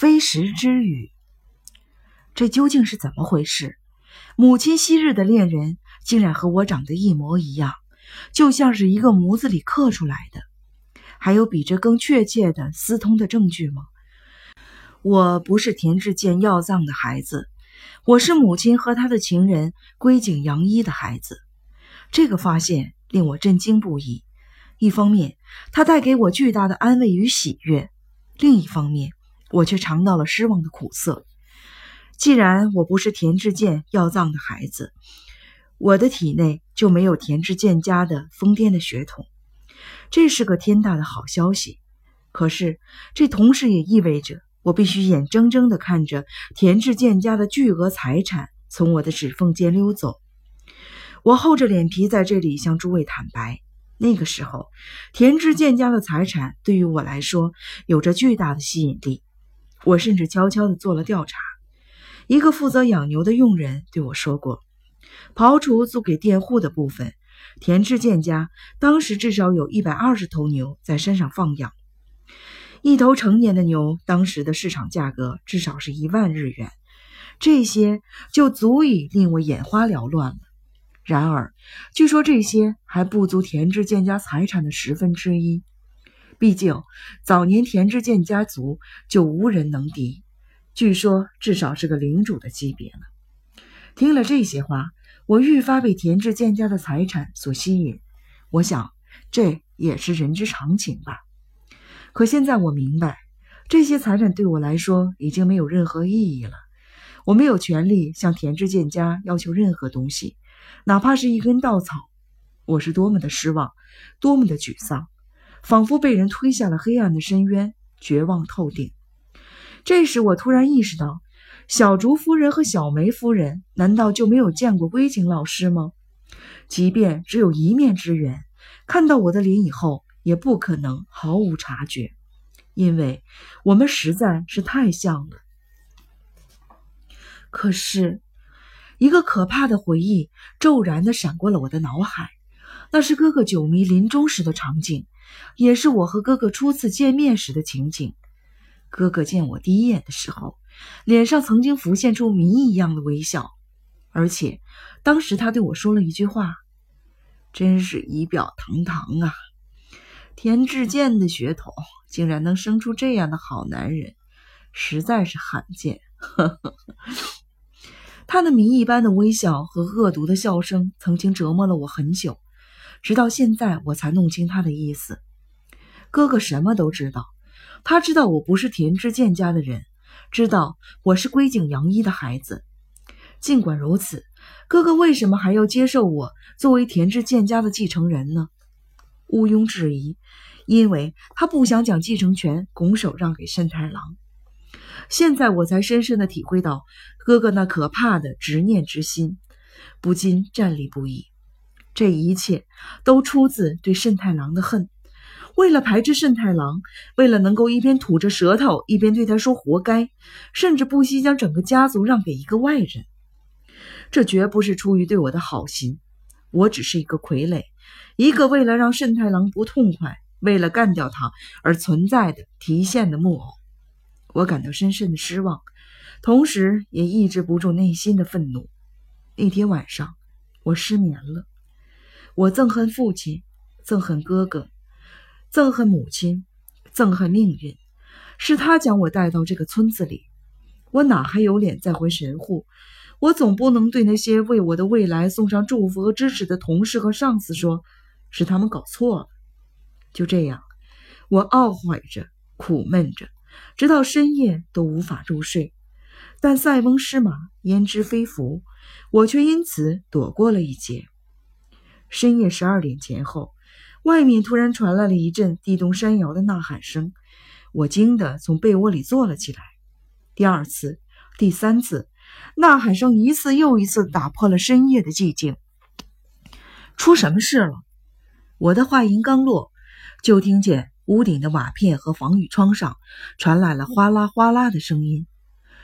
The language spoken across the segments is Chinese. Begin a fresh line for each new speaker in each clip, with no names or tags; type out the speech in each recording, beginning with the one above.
非时之语，这究竟是怎么回事？母亲昔日的恋人竟然和我长得一模一样，就像是一个模子里刻出来的。还有比这更确切的私通的证据吗？我不是田志健要葬的孩子，我是母亲和他的情人龟井洋一的孩子。这个发现令我震惊不已。一方面，它带给我巨大的安慰与喜悦；另一方面，我却尝到了失望的苦涩。既然我不是田志健要葬的孩子，我的体内就没有田志健家的疯癫的血统，这是个天大的好消息。可是，这同时也意味着我必须眼睁睁地看着田志健家的巨额财产从我的指缝间溜走。我厚着脸皮在这里向诸位坦白。那个时候，田志健家的财产对于我来说有着巨大的吸引力。我甚至悄悄地做了调查。一个负责养牛的佣人对我说过，刨除租给佃户的部分，田志健家当时至少有一百二十头牛在山上放养。一头成年的牛当时的市场价格至少是一万日元，这些就足以令我眼花缭乱了。然而，据说这些还不足田志健家财产的十分之一。毕竟早年田志健家族就无人能敌，据说至少是个领主的级别呢。听了这些话，我愈发被田志健家的财产所吸引。我想，这也是人之常情吧。可现在我明白，这些财产对我来说已经没有任何意义了。我没有权利向田志健家要求任何东西。哪怕是一根稻草，我是多么的失望，多么的沮丧，仿佛被人推下了黑暗的深渊，绝望透顶。这时，我突然意识到，小竹夫人和小梅夫人难道就没有见过龟井老师吗？即便只有一面之缘，看到我的脸以后，也不可能毫无察觉，因为我们实在是太像了。可是。一个可怕的回忆骤然地闪过了我的脑海，那是哥哥九迷临终时的场景，也是我和哥哥初次见面时的情景。哥哥见我第一眼的时候，脸上曾经浮现出谜一样的微笑，而且当时他对我说了一句话：“真是仪表堂堂啊，田志健的血统竟然能生出这样的好男人，实在是罕见。”呵呵。他那谜一般的微笑和恶毒的笑声曾经折磨了我很久，直到现在我才弄清他的意思。哥哥什么都知道，他知道我不是田之健家的人，知道我是龟井洋一的孩子。尽管如此，哥哥为什么还要接受我作为田之健家的继承人呢？毋庸置疑，因为他不想将继承权拱手让给慎太郎。现在我才深深地体会到哥哥那可怕的执念之心，不禁战栗不已。这一切都出自对慎太郎的恨。为了排斥慎太郎，为了能够一边吐着舌头一边对他说“活该”，甚至不惜将整个家族让给一个外人。这绝不是出于对我的好心，我只是一个傀儡，一个为了让慎太郎不痛快，为了干掉他而存在的提线的木偶。我感到深深的失望，同时也抑制不住内心的愤怒。那天晚上，我失眠了。我憎恨父亲，憎恨哥哥，憎恨母亲，憎恨命运。是他将我带到这个村子里，我哪还有脸再回神户？我总不能对那些为我的未来送上祝福和支持的同事和上司说，是他们搞错了。就这样，我懊悔着，苦闷着。直到深夜都无法入睡，但塞翁失马焉知非福，我却因此躲过了一劫。深夜十二点前后，外面突然传来了一阵地动山摇的呐喊声，我惊得从被窝里坐了起来。第二次、第三次，呐喊声一次又一次打破了深夜的寂静。出什么事了？我的话音刚落，就听见。屋顶的瓦片和防雨窗上传来了哗啦哗啦的声音，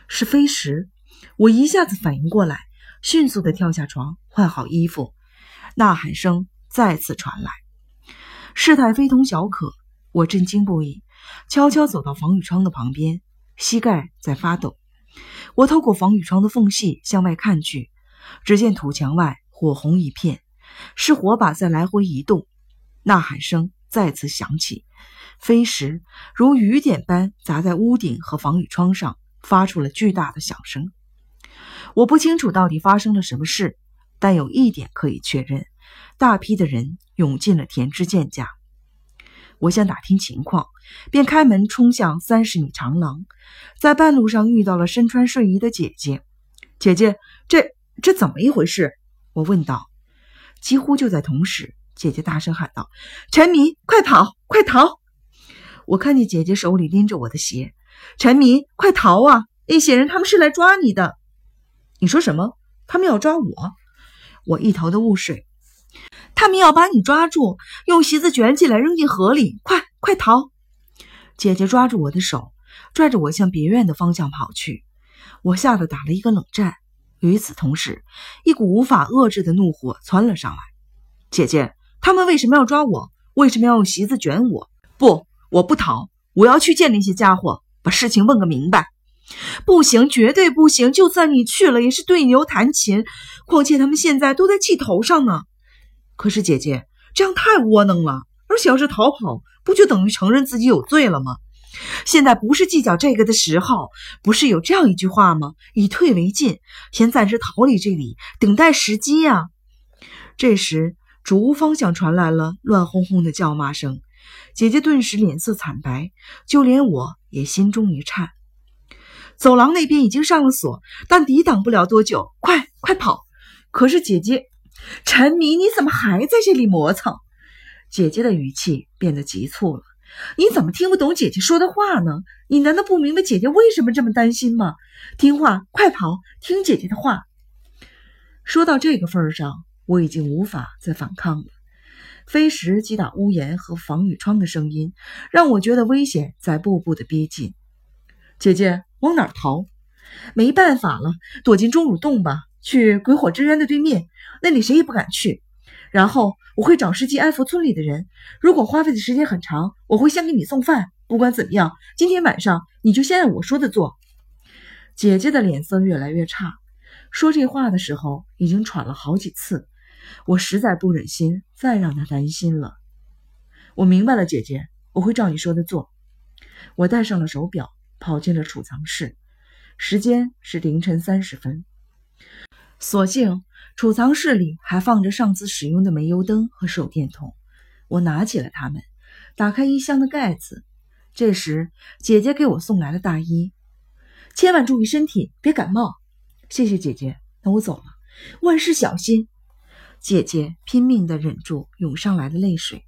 是飞石。我一下子反应过来，迅速地跳下床，换好衣服。呐喊声再次传来，事态非同小可。我震惊不已，悄悄走到防雨窗的旁边，膝盖在发抖。我透过防雨窗的缝隙向外看去，只见土墙外火红一片，是火把在来回移动。呐喊声再次响起，飞石如雨点般砸在屋顶和防雨窗上，发出了巨大的响声。我不清楚到底发生了什么事，但有一点可以确认：大批的人涌进了田之见家。我想打听情况，便开门冲向三十米长廊，在半路上遇到了身穿睡衣的姐姐。姐姐，这这怎么一回事？我问道。几乎就在同时，姐姐大声喊道：“陈迷，快跑，快逃！”我看见姐姐手里拎着我的鞋。陈迷，快逃啊！那些人他们是来抓你的。你说什么？他们要抓我？我一头的雾水。他们要把你抓住，用席子卷起来扔进河里！快，快逃！姐姐抓住我的手，拽着我向别院的方向跑去。我吓得打了一个冷战。与此同时，一股无法遏制的怒火窜了上来。姐姐，他们为什么要抓我？为什么要用席子卷我？不，我不逃！我要去见那些家伙，把事情问个明白。不行，绝对不行！就算你去了，也是对牛弹琴。况且他们现在都在气头上呢。可是姐姐，这样太窝囊了。而且要是逃跑，不就等于承认自己有罪了吗？现在不是计较这个的时候。不是有这样一句话吗？以退为进，先暂时逃离这里，等待时机呀。这时，主屋方向传来了乱哄哄的叫骂声。姐姐顿时脸色惨白，就连我也心中一颤。走廊那边已经上了锁，但抵挡不了多久。快，快跑！可是姐姐，陈迷，你怎么还在这里磨蹭？姐姐的语气变得急促了。你怎么听不懂姐姐说的话呢？你难道不明白姐姐为什么这么担心吗？听话，快跑！听姐姐的话。说到这个份上，我已经无法再反抗了。飞石击打屋檐和防雨窗的声音，让我觉得危险在步步的逼近。姐姐。往哪逃？没办法了，躲进钟乳洞吧。去鬼火之渊的对面，那里谁也不敢去。然后我会找时机安抚村里的人。如果花费的时间很长，我会先给你送饭。不管怎么样，今天晚上你就先按我说的做。姐姐的脸色越来越差，说这话的时候已经喘了好几次。我实在不忍心再让她担心了。我明白了，姐姐，我会照你说的做。我戴上了手表。跑进了储藏室，时间是凌晨三十分。所幸储藏室里还放着上次使用的煤油灯和手电筒。我拿起了它们，打开衣箱的盖子。这时，姐姐给我送来了大衣。千万注意身体，别感冒。谢谢姐姐，那我走了，万事小心。姐姐拼命地忍住涌上来的泪水，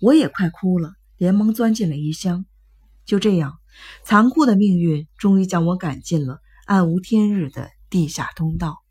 我也快哭了，连忙钻进了衣箱。就这样。残酷的命运终于将我赶进了暗无天日的地下通道。